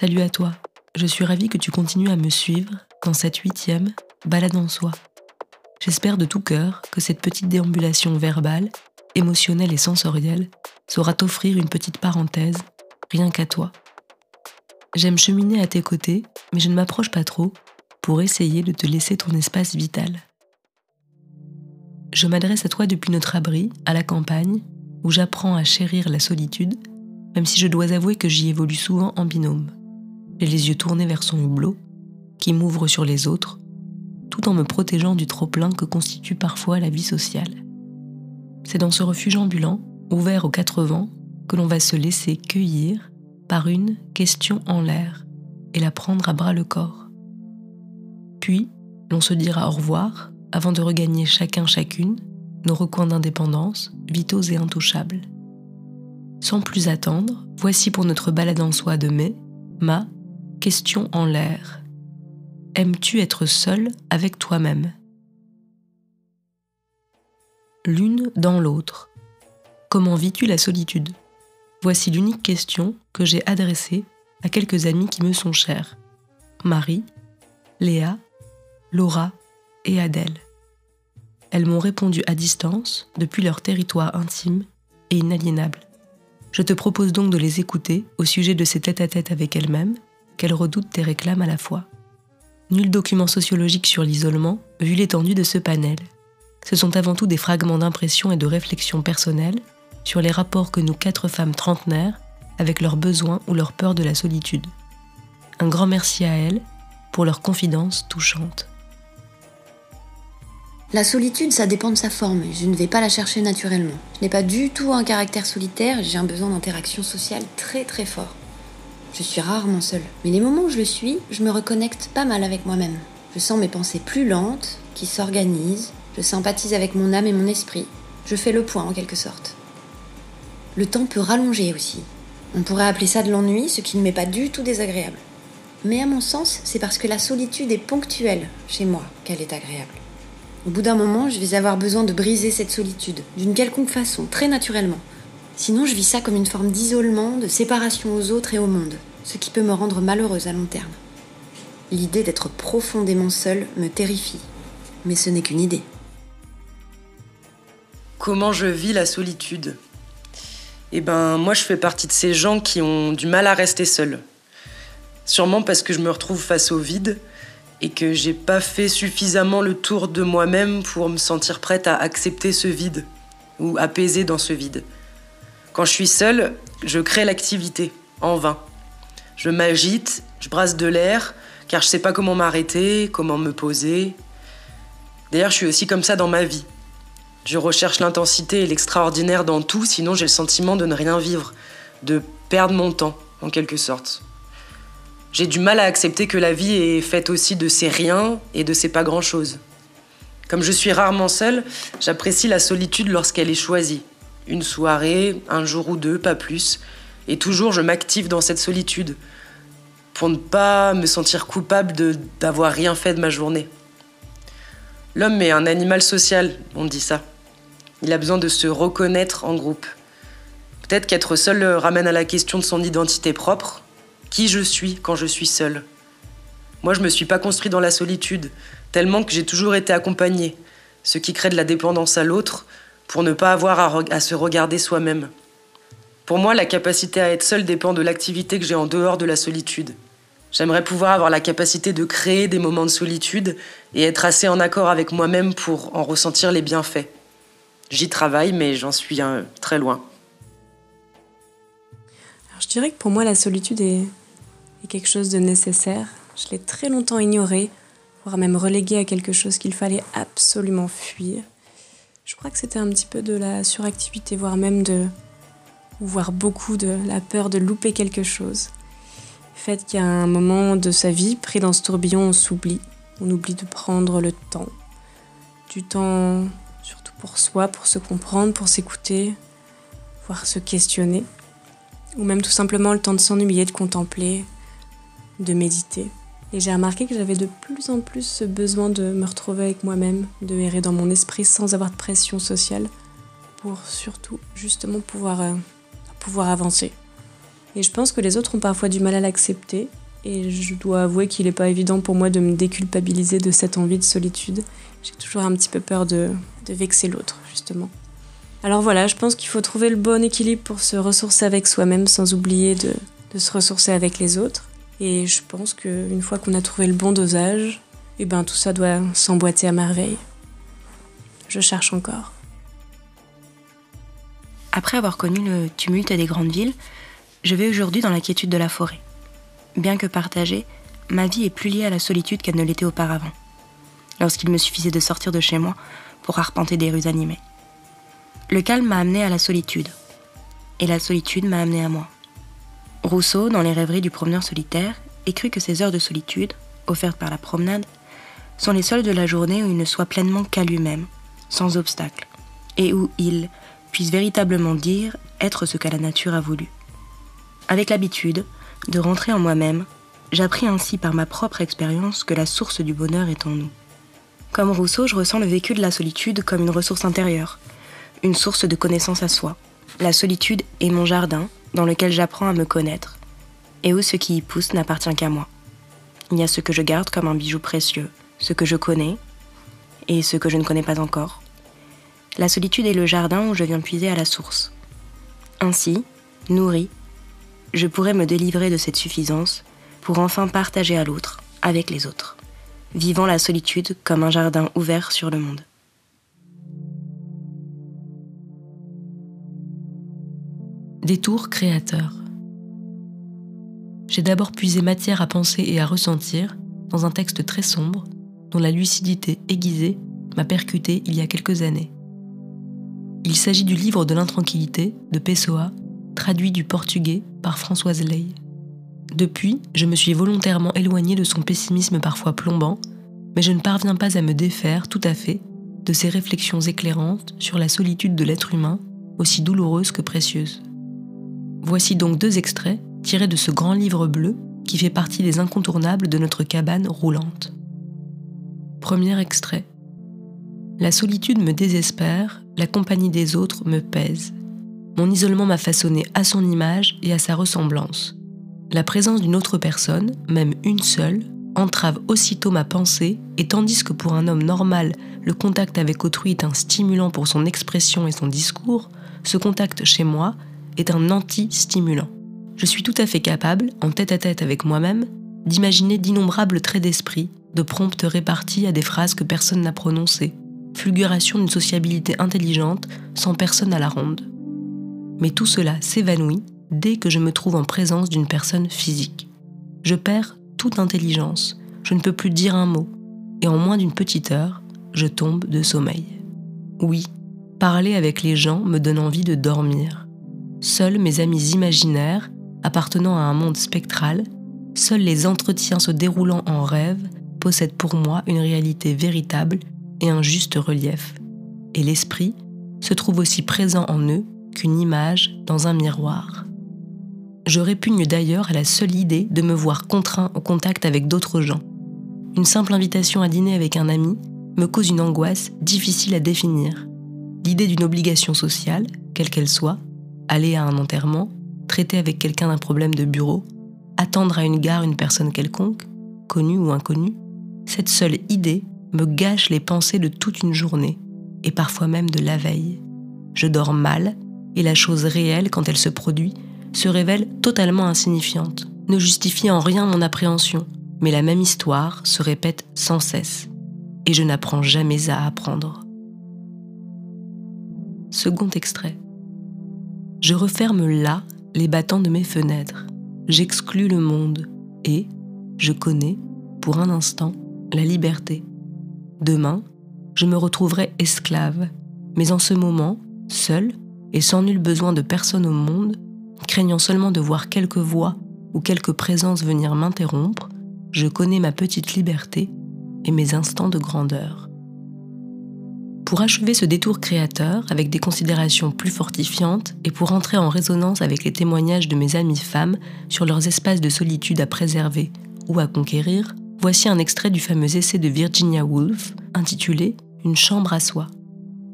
Salut à toi, je suis ravie que tu continues à me suivre dans cette huitième balade en soi. J'espère de tout cœur que cette petite déambulation verbale, émotionnelle et sensorielle saura t'offrir une petite parenthèse, rien qu'à toi. J'aime cheminer à tes côtés, mais je ne m'approche pas trop pour essayer de te laisser ton espace vital. Je m'adresse à toi depuis notre abri, à la campagne, où j'apprends à chérir la solitude, même si je dois avouer que j'y évolue souvent en binôme. J'ai les yeux tournés vers son hublot, qui m'ouvre sur les autres, tout en me protégeant du trop-plein que constitue parfois la vie sociale. C'est dans ce refuge ambulant, ouvert aux quatre vents, que l'on va se laisser cueillir par une question en l'air et la prendre à bras le corps. Puis, l'on se dira au revoir avant de regagner chacun chacune nos recoins d'indépendance, vitaux et intouchables. Sans plus attendre, voici pour notre balade en soi de mai, ma question en l'air. Aimes-tu être seul avec toi-même? L'une dans l'autre. Comment vis-tu la solitude? Voici l'unique question que j'ai adressée à quelques amis qui me sont chers. Marie, Léa, Laura et Adèle. Elles m'ont répondu à distance depuis leur territoire intime et inaliénable. Je te propose donc de les écouter au sujet de ces tête-à-tête avec elles-mêmes, qu'elles redoutent et réclament à la fois. Nul document sociologique sur l'isolement, vu l'étendue de ce panel. Ce sont avant tout des fragments d'impression et de réflexion personnelles sur les rapports que nous quatre femmes trentenaires avec leurs besoins ou leur peur de la solitude. Un grand merci à elles pour leurs confidences touchantes. La solitude, ça dépend de sa forme. Je ne vais pas la chercher naturellement. Je n'ai pas du tout un caractère solitaire, j'ai un besoin d'interaction sociale très très fort. Je suis rarement seule. Mais les moments où je le suis, je me reconnecte pas mal avec moi-même. Je sens mes pensées plus lentes, qui s'organisent, je sympathise avec mon âme et mon esprit. Je fais le point en quelque sorte. Le temps peut rallonger aussi. On pourrait appeler ça de l'ennui, ce qui ne m'est pas du tout désagréable. Mais à mon sens, c'est parce que la solitude est ponctuelle chez moi qu'elle est agréable. Au bout d'un moment, je vais avoir besoin de briser cette solitude, d'une quelconque façon, très naturellement. Sinon, je vis ça comme une forme d'isolement, de séparation aux autres et au monde, ce qui peut me rendre malheureuse à long terme. L'idée d'être profondément seule me terrifie, mais ce n'est qu'une idée. Comment je vis la solitude? Eh ben, moi, je fais partie de ces gens qui ont du mal à rester seuls. Sûrement parce que je me retrouve face au vide et que j'ai pas fait suffisamment le tour de moi-même pour me sentir prête à accepter ce vide ou apaiser dans ce vide. Quand je suis seule, je crée l'activité en vain. Je m'agite, je brasse de l'air, car je sais pas comment m'arrêter, comment me poser. D'ailleurs, je suis aussi comme ça dans ma vie. Je recherche l'intensité et l'extraordinaire dans tout, sinon j'ai le sentiment de ne rien vivre, de perdre mon temps, en quelque sorte. J'ai du mal à accepter que la vie est faite aussi de ces riens et de ces pas grand-chose. Comme je suis rarement seule, j'apprécie la solitude lorsqu'elle est choisie. Une soirée, un jour ou deux, pas plus. Et toujours, je m'active dans cette solitude pour ne pas me sentir coupable d'avoir rien fait de ma journée. L'homme est un animal social, on dit ça. Il a besoin de se reconnaître en groupe. Peut-être qu'être seul ramène à la question de son identité propre, qui je suis quand je suis seule. Moi, je me suis pas construit dans la solitude, tellement que j'ai toujours été accompagné, ce qui crée de la dépendance à l'autre pour ne pas avoir à se regarder soi-même. Pour moi, la capacité à être seule dépend de l'activité que j'ai en dehors de la solitude. J'aimerais pouvoir avoir la capacité de créer des moments de solitude et être assez en accord avec moi-même pour en ressentir les bienfaits. J'y travaille, mais j'en suis un, très loin. Alors, je dirais que pour moi, la solitude est, quelque chose de nécessaire. Je l'ai très longtemps ignoré, voire même relégué à quelque chose qu'il fallait absolument fuir. Je crois que c'était un petit peu de la suractivité, voire même de, voire beaucoup de la peur de louper quelque chose. Le fait a un moment de sa vie, pris dans ce tourbillon, on s'oublie. On oublie de prendre le temps. Du temps surtout pour soi, pour se comprendre, pour s'écouter, voire se questionner. Ou même tout simplement le temps de s'ennuyer, de contempler, de méditer. Et j'ai remarqué que j'avais de plus en plus ce besoin de me retrouver avec moi-même, de errer dans mon esprit sans avoir de pression sociale, pour surtout justement pouvoir, euh, pouvoir avancer. Et je pense que les autres ont parfois du mal à l'accepter. Et je dois avouer qu'il n'est pas évident pour moi de me déculpabiliser de cette envie de solitude. J'ai toujours un petit peu peur de, de vexer l'autre, justement. Alors voilà, je pense qu'il faut trouver le bon équilibre pour se ressourcer avec soi-même sans oublier de, de, se ressourcer avec les autres. Et je pense qu'une fois qu'on a trouvé le bon dosage, eh ben, tout ça doit s'emboîter à merveille. Je cherche encore. Après avoir connu le tumulte des grandes villes, je vais aujourd'hui dans la quiétude de la forêt. Bien que partagée, ma vie est plus liée à la solitude qu'elle ne l'était auparavant, lorsqu'il me suffisait de sortir de chez moi pour arpenter des rues animées. Le calme m'a amené à la solitude, et la solitude m'a amené à moi. Rousseau, dans les rêveries du promeneur solitaire, écrit que ces heures de solitude, offertes par la promenade, sont les seules de la journée où il ne soit pleinement qu'à lui-même, sans obstacle, et où il puisse véritablement dire être ce que la nature a voulu. Avec l'habitude de rentrer en moi-même, j'appris ainsi par ma propre expérience que la source du bonheur est en nous. Comme Rousseau, je ressens le vécu de la solitude comme une ressource intérieure, une source de connaissance à soi. La solitude est mon jardin dans lequel j'apprends à me connaître, et où ce qui y pousse n'appartient qu'à moi. Il y a ce que je garde comme un bijou précieux, ce que je connais et ce que je ne connais pas encore. La solitude est le jardin où je viens puiser à la source. Ainsi, nourri, je pourrais me délivrer de cette suffisance pour enfin partager à l'autre, avec les autres, vivant la solitude comme un jardin ouvert sur le monde. Détour créateur. J'ai d'abord puisé matière à penser et à ressentir dans un texte très sombre dont la lucidité aiguisée m'a percuté il y a quelques années. Il s'agit du livre de l'intranquillité de Pessoa, traduit du portugais par Françoise Ley. Depuis, je me suis volontairement éloignée de son pessimisme parfois plombant, mais je ne parviens pas à me défaire tout à fait de ses réflexions éclairantes sur la solitude de l'être humain, aussi douloureuse que précieuse. Voici donc deux extraits tirés de ce grand livre bleu qui fait partie des incontournables de notre cabane roulante. Premier extrait. La solitude me désespère, la compagnie des autres me pèse. Mon isolement m'a façonné à son image et à sa ressemblance. La présence d'une autre personne, même une seule, entrave aussitôt ma pensée, et tandis que pour un homme normal, le contact avec autrui est un stimulant pour son expression et son discours, ce contact chez moi est un anti-stimulant. Je suis tout à fait capable, en tête-à-tête avec moi-même, d'imaginer d'innombrables traits d'esprit, de promptes réparties à des phrases que personne n'a prononcées, fulguration d'une sociabilité intelligente sans personne à la ronde. Mais tout cela s'évanouit dès que je me trouve en présence d'une personne physique. Je perds toute intelligence, je ne peux plus dire un mot, et en moins d'une petite heure, je tombe de sommeil. Oui, parler avec les gens me donne envie de dormir. Seuls mes amis imaginaires, appartenant à un monde spectral, seuls les entretiens se déroulant en rêve, possèdent pour moi une réalité véritable et un juste relief. Et l'esprit se trouve aussi présent en eux qu'une image dans un miroir. Je répugne d'ailleurs à la seule idée de me voir contraint au contact avec d'autres gens. Une simple invitation à dîner avec un ami me cause une angoisse difficile à définir. L'idée d'une obligation sociale, quelle qu'elle soit, aller à un enterrement, traiter avec quelqu'un d'un problème de bureau, attendre à une gare une personne quelconque, connue ou inconnue, cette seule idée me gâche les pensées de toute une journée, et parfois même de la veille. Je dors mal, et la chose réelle, quand elle se produit, se révèle totalement insignifiante, ne justifie en rien mon appréhension, mais la même histoire se répète sans cesse, et je n'apprends jamais à apprendre. Second extrait. Je referme là les battants de mes fenêtres, j'exclus le monde, et je connais, pour un instant, la liberté. Demain, je me retrouverai esclave, mais en ce moment, seul et sans nul besoin de personne au monde, craignant seulement de voir quelques voix ou quelques présences venir m'interrompre, je connais ma petite liberté et mes instants de grandeur. Pour achever ce détour créateur avec des considérations plus fortifiantes et pour entrer en résonance avec les témoignages de mes amies femmes sur leurs espaces de solitude à préserver ou à conquérir, voici un extrait du fameux essai de Virginia Woolf intitulé Une chambre à soi.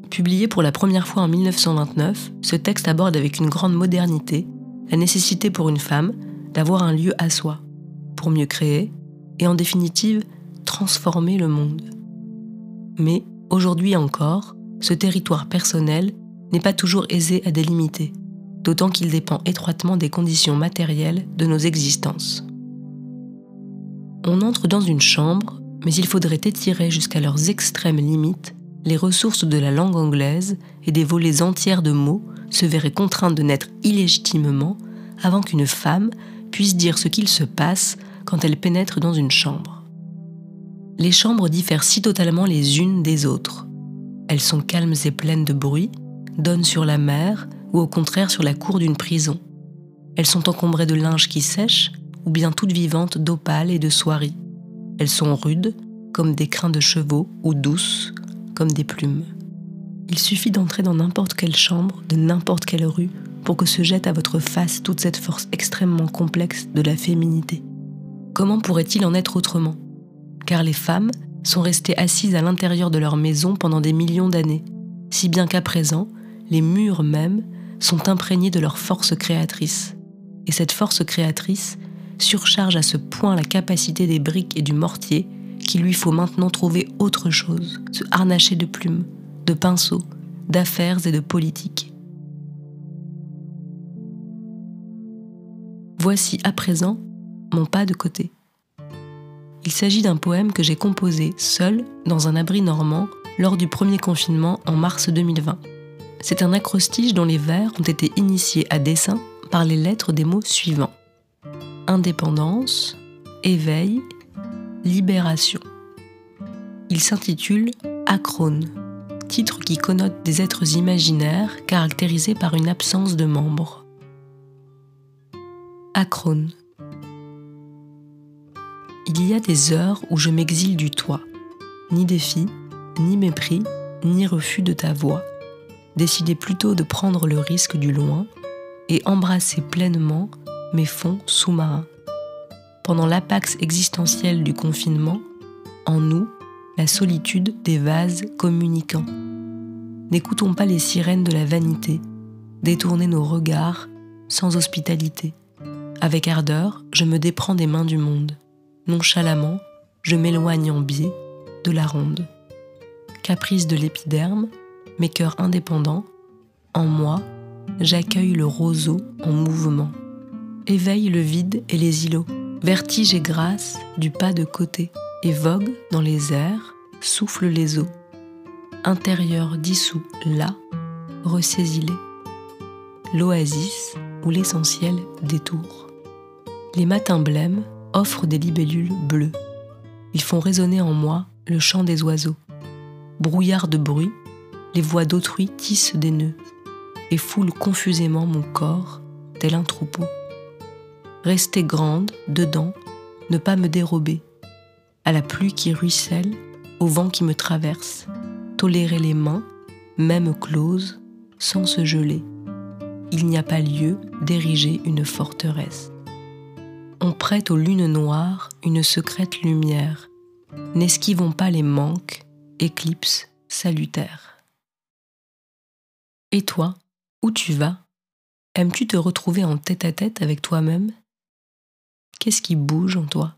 Publié pour la première fois en 1929, ce texte aborde avec une grande modernité la nécessité pour une femme d'avoir un lieu à soi, pour mieux créer et en définitive transformer le monde. Mais aujourd'hui encore, ce territoire personnel n'est pas toujours aisé à délimiter, d'autant qu'il dépend étroitement des conditions matérielles de nos existences. On entre dans une chambre, mais il faudrait étirer jusqu'à leurs extrêmes limites les ressources de la langue anglaise et des volets entières de mots se verraient contraintes de naître illégitimement avant qu'une femme puisse dire ce qu'il se passe quand elle pénètre dans une chambre. Les chambres diffèrent si totalement les unes des autres. Elles sont calmes et pleines de bruit, donnent sur la mer ou au contraire sur la cour d'une prison. Elles sont encombrées de linge qui sèche ou bien toutes vivantes d'opales et de soieries. Elles sont rudes, comme des crins de chevaux, ou douces, comme des plumes. Il suffit d'entrer dans n'importe quelle chambre, de n'importe quelle rue, pour que se jette à votre face toute cette force extrêmement complexe de la féminité. Comment pourrait-il en être autrement? Car les femmes sont restées assises à l'intérieur de leur maison pendant des millions d'années, si bien qu'à présent, les murs mêmes sont imprégnés de leur force créatrice. Et cette force créatrice surcharge à ce point la capacité des briques et du mortier qu'il lui faut maintenant trouver autre chose, se harnacher de plumes, de pinceaux, d'affaires et de politique. Voici à présent mon pas de côté. Il s'agit d'un poème que j'ai composé seul dans un abri normand lors du premier confinement en mars 2020. C'est un acrostiche dont les vers ont été initiés à dessin par les lettres des mots suivants. Indépendance, éveil, libération. Il s'intitule Acrone, titre qui connote des êtres imaginaires caractérisés par une absence de membres. Acrone. Il y a des heures où je m'exile du toit, ni défi, ni mépris, ni refus de ta voix, décidé plutôt de prendre le risque du loin et embrasser pleinement mes fonds sous-marins. Pendant l'apax existentiel du confinement, en nous, la solitude des vases communicants. N'écoutons pas les sirènes de la vanité, détourner nos regards sans hospitalité. Avec ardeur, je me déprends des mains du monde. Nonchalamment, je m'éloigne en biais de la ronde. Caprice de l'épiderme, mes cœurs indépendants, en moi, j'accueille le roseau en mouvement. Éveille le vide et les îlots, vertige et grâce du pas de côté et vogue dans les airs, souffle les eaux. Intérieur dissous là, ressaisis-les. L'oasis où l'essentiel détour. Les matins blêmes offrent des libellules bleues. Ils font résonner en moi le chant des oiseaux. Brouillard de bruit, les voix d'autrui tissent des nœuds et foulent confusément mon corps tel un troupeau. Rester grande, dedans, ne pas me dérober, à la pluie qui ruisselle, au vent qui me traverse, tolérer les mains, même closes, sans se geler. Il n'y a pas lieu d'ériger une forteresse. On prête aux lunes noires une secrète lumière. N'esquivons pas les manques, éclipses salutaires. Et toi, où tu vas? Aimes-tu te retrouver en tête à tête avec toi-même? Qu'est-ce qui bouge en toi?